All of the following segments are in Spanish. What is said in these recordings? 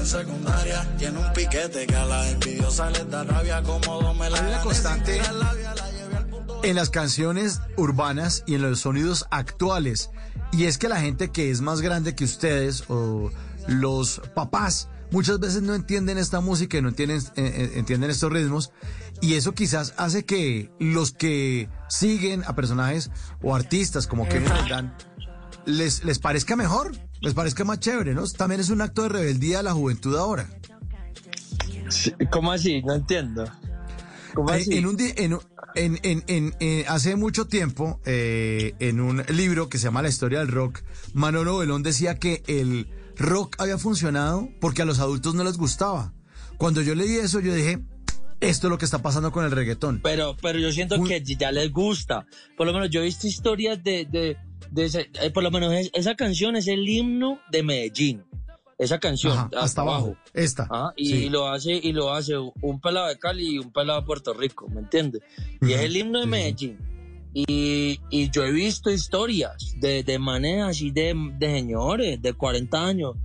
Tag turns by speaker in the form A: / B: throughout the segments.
A: en secundaria. Tiene un piquete que a la envidiosa les da rabia como me la
B: Hay una constante en las canciones urbanas y en los sonidos actuales. Y es que la gente que es más grande que ustedes o los papás muchas veces no entienden esta música y no entienden, eh, eh, entienden estos ritmos. Y eso quizás hace que los que siguen a personajes o artistas como Kevin Roldán les, les parezca mejor, les parezca más chévere, ¿no? También es un acto de rebeldía de la juventud ahora.
C: ¿Cómo así? No entiendo. ¿Cómo así?
B: En un en, en, en, en- hace mucho tiempo, eh, en un libro que se llama La historia del rock, Manolo Belón decía que el rock había funcionado porque a los adultos no les gustaba. Cuando yo leí eso, yo dije, esto es lo que está pasando con el reggaetón.
C: Pero, pero yo siento
B: Muy-
C: que ya les gusta. Por lo menos yo he visto historias de, de, de ese- eh, por lo menos es- esa canción es el himno de Medellín. Esa canción,
B: Ajá, hasta abajo. Esta.
C: Ah, y
B: Sí.
C: lo hace y lo hace un pelado de Cali y un pelado de Puerto Rico, ¿me entiendes? Y es el himno de
B: Sí.
C: Medellín. Y, y yo he visto historias de, de maneras así de, de señores de 40 años.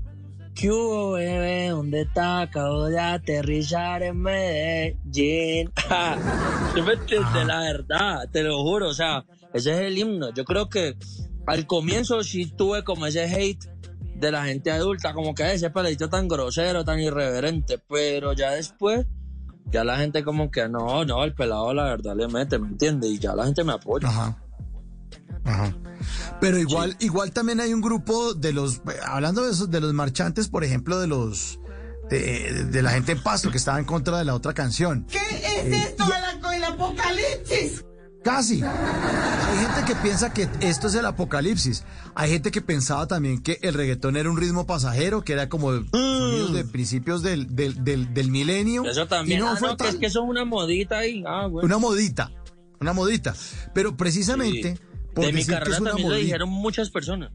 C: ¿Qué hubo, bebé? ¿Dónde está? Acabo de aterrizar en Medellín. ¿Tú me entiendes? La verdad, te lo juro. O sea, ese es el himno. Yo creo que al comienzo sí tuve como ese hate de la gente adulta, como que ese peladito tan grosero, tan irreverente, pero ya después, ya la gente como que no, no, el pelado la verdad le mete, ¿me entiendes? Y ya la gente me apoya.
B: Ajá. Ajá. Pero igual, igual también hay un grupo de los, hablando de esos, de los marchantes, por ejemplo, de los, de, de la gente en Pasto que estaba en contra de la otra canción.
D: ¿Qué es esto de la- del apocalipsis?
B: Casi. Hay gente que piensa que esto es el apocalipsis. Hay gente que pensaba también que el reggaetón era un ritmo pasajero, que era como sonidos de principios del, del, del, del milenio.
C: Mm. Eso también,
B: Y no
C: ah,
B: fue
C: no, que es que eso es una modita ahí, ah, bueno.
B: Una modita. Una modita. Pero precisamente.
C: Sí.
B: por
C: De mi
B: decir que
C: carrera
B: es una
C: también lo
B: modita-
C: dijeron muchas personas.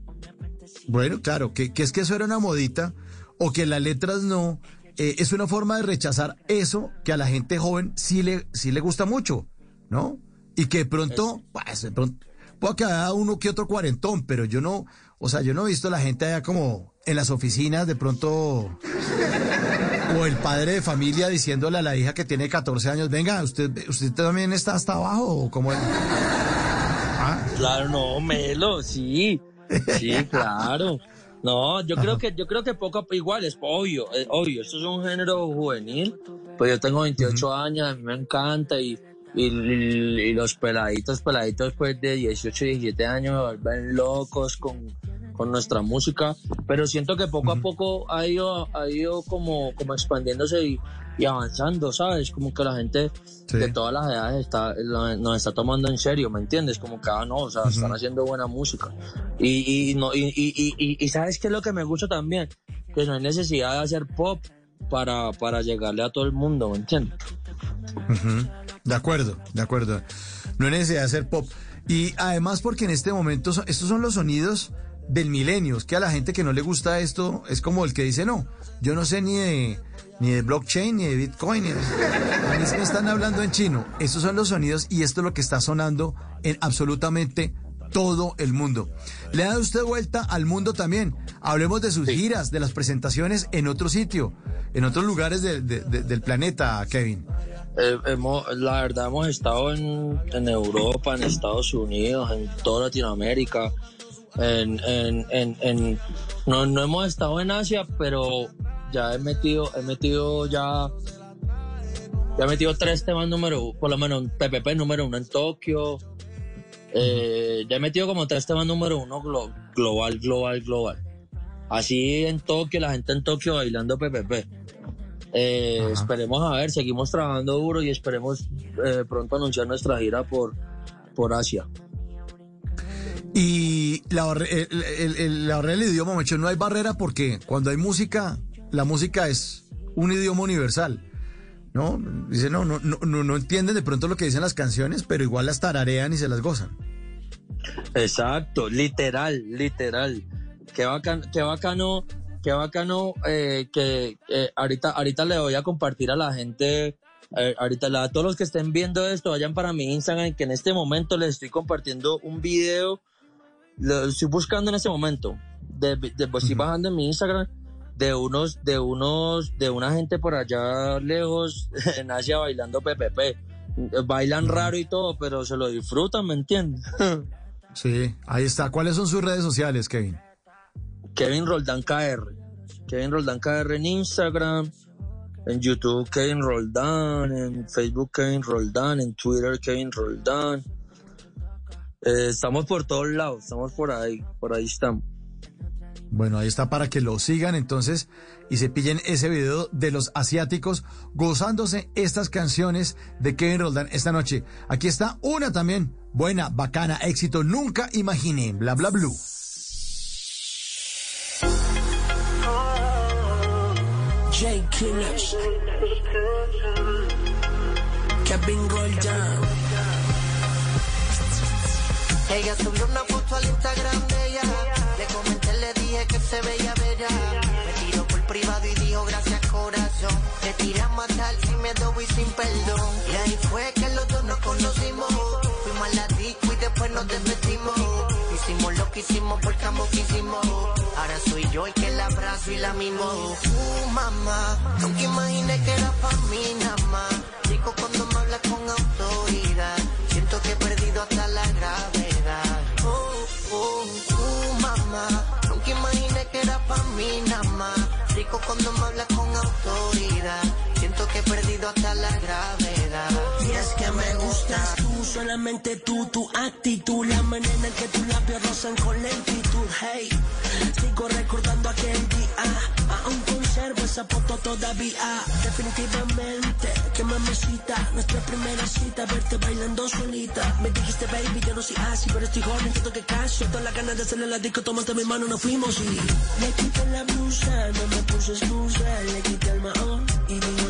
B: Bueno, claro, que, que es que eso era una modita o que las letras no. eh, es una forma de rechazar eso que a la gente joven sí le, sí le gusta mucho, ¿no? Y que de pronto, pues, de pronto, puede que haya uno que otro cuarentón, pero yo no, o sea, yo no he visto a la gente allá como en las oficinas de pronto, o el padre de familia diciéndole a la hija que tiene 14 años, venga, usted, usted también está hasta abajo, o como... Ah,
C: Claro, no, Melo, sí. Sí, claro. No, yo creo que yo creo que poco igual es obvio, es obvio, esto es un género juvenil. Pues yo tengo 28 años, a mí me encanta y, y, y los peladitos, peladitos pues de 18, 17 años me vuelven locos con, con nuestra música, pero siento que poco a poco ha ido, ha ido como, como expandiéndose y, y avanzando, ¿sabes? Como que la gente
B: Sí.
C: de todas las edades está, lo- nos está tomando en serio, ¿me entiendes? Como que, ah, no, o sea, están haciendo buena música. Y, y, no, y, y, y, ¿sabes qué es lo que me gusta también? Que no hay necesidad de hacer pop para, para llegarle a todo el mundo, ¿me entiendes?
B: Ujú. De acuerdo, de acuerdo. No hay necesidad de hacer pop. Y además porque en este momento estos son los sonidos del milenio. Es que a la gente que no le gusta esto es como el que dice, no, yo no sé ni de, ni de blockchain, ni de bitcoin. Ni de... A mí sí me están hablando en chino. Estos son los sonidos y esto es lo que está sonando en absolutamente todo el mundo. Le ha dado usted vuelta al mundo también. Hablemos de sus giras, de las presentaciones en otro sitio, en otros lugares de- de- de- del planeta, Kevin.
C: Eh, hemos, la verdad hemos estado en, en Europa, en Estados Unidos, en toda Latinoamérica, en, en, en, no, no hemos estado en Asia, pero ya he metido, he metido ya, ya he metido tres temas número, por lo menos PPP número uno en Tokio, eh, ya he metido como tres temas número uno glo- global, global, global. Así en Tokio, la gente en Tokio bailando PPP. Eh, esperemos a ver, seguimos trabajando duro y esperemos eh, pronto anunciar nuestra gira por, por Asia.
B: Y la, el, el- el- la barrera del idioma, macho, no hay barrera porque cuando hay música, la música es un idioma universal. ¿No? Dice, no, no, no, no, no entienden de pronto lo que dicen las canciones, pero igual las tararean y se las gozan.
C: Exacto, literal, literal. Qué bacano, qué bacano, qué bacano eh, que eh, ahorita, ahorita le voy a compartir a la gente, eh, ahorita a todos los que estén viendo esto, vayan para mi Instagram, que en este momento les estoy compartiendo un video, lo estoy buscando en este momento, de, de- pues, estoy bajando en mi Instagram, de unos, de unos, de una gente por allá lejos en Asia bailando PPP. Bailan raro y todo, pero se lo disfrutan, ¿me entiendes?
B: Sí, ahí está. ¿Cuáles son sus redes sociales, Kevin?
C: Kevin Roldán KR. Kevin Roldán KR en Instagram, en YouTube Kevin Roldán, en Facebook Kevin Roldán, en Twitter Kevin Roldán. Eh, estamos por todos lados, estamos por ahí, por ahí estamos.
B: Bueno, ahí está para que lo sigan entonces y se pillen ese video de los asiáticos gozándose estas canciones de Kevin Roldán esta noche. Aquí está una también, buena, bacana, éxito, nunca imaginé, bla bla blue.
E: Kevin.
F: Ella subió una foto al Instagram de ella. Le comenté, le dije que se veía bella. Me tiró por privado y dijo gracias corazón. Te tiré a matar sin miedo y sin perdón. Y ahí fue que los dos nos conocimos. Fuimos a la disco y después nos despedimos. Hicimos lo que hicimos porque ambos quisimos. Ahora soy yo el que la abrazo y la mimo. Uh, mamá, nunca imaginé que era para mí nada más. Chico cuando me habla con autoridad. Siento que he perdido hasta la gravedad. Oh, oh, uh, mamá, nunca imaginé que era para mí nada más. Rico cuando me habla con autoridad. Que he perdido hasta la gravedad.
E: Y es que me gustas tú, solamente tú, tu actitud, la manera en que tus labios rozan con lentitud, hey. Sigo recordando aquel día, aún conservo esa foto todavía. Definitivamente, que mamacita, nuestra primera cita, verte bailando solita. Me dijiste, baby, yo no soy así, pero estoy joven, siento que caso. Toda la ganas de hacerle la disco, tomaste mi mano, nos fuimos y le quité la blusa, no me puse excusa, le quité el mahón y digo.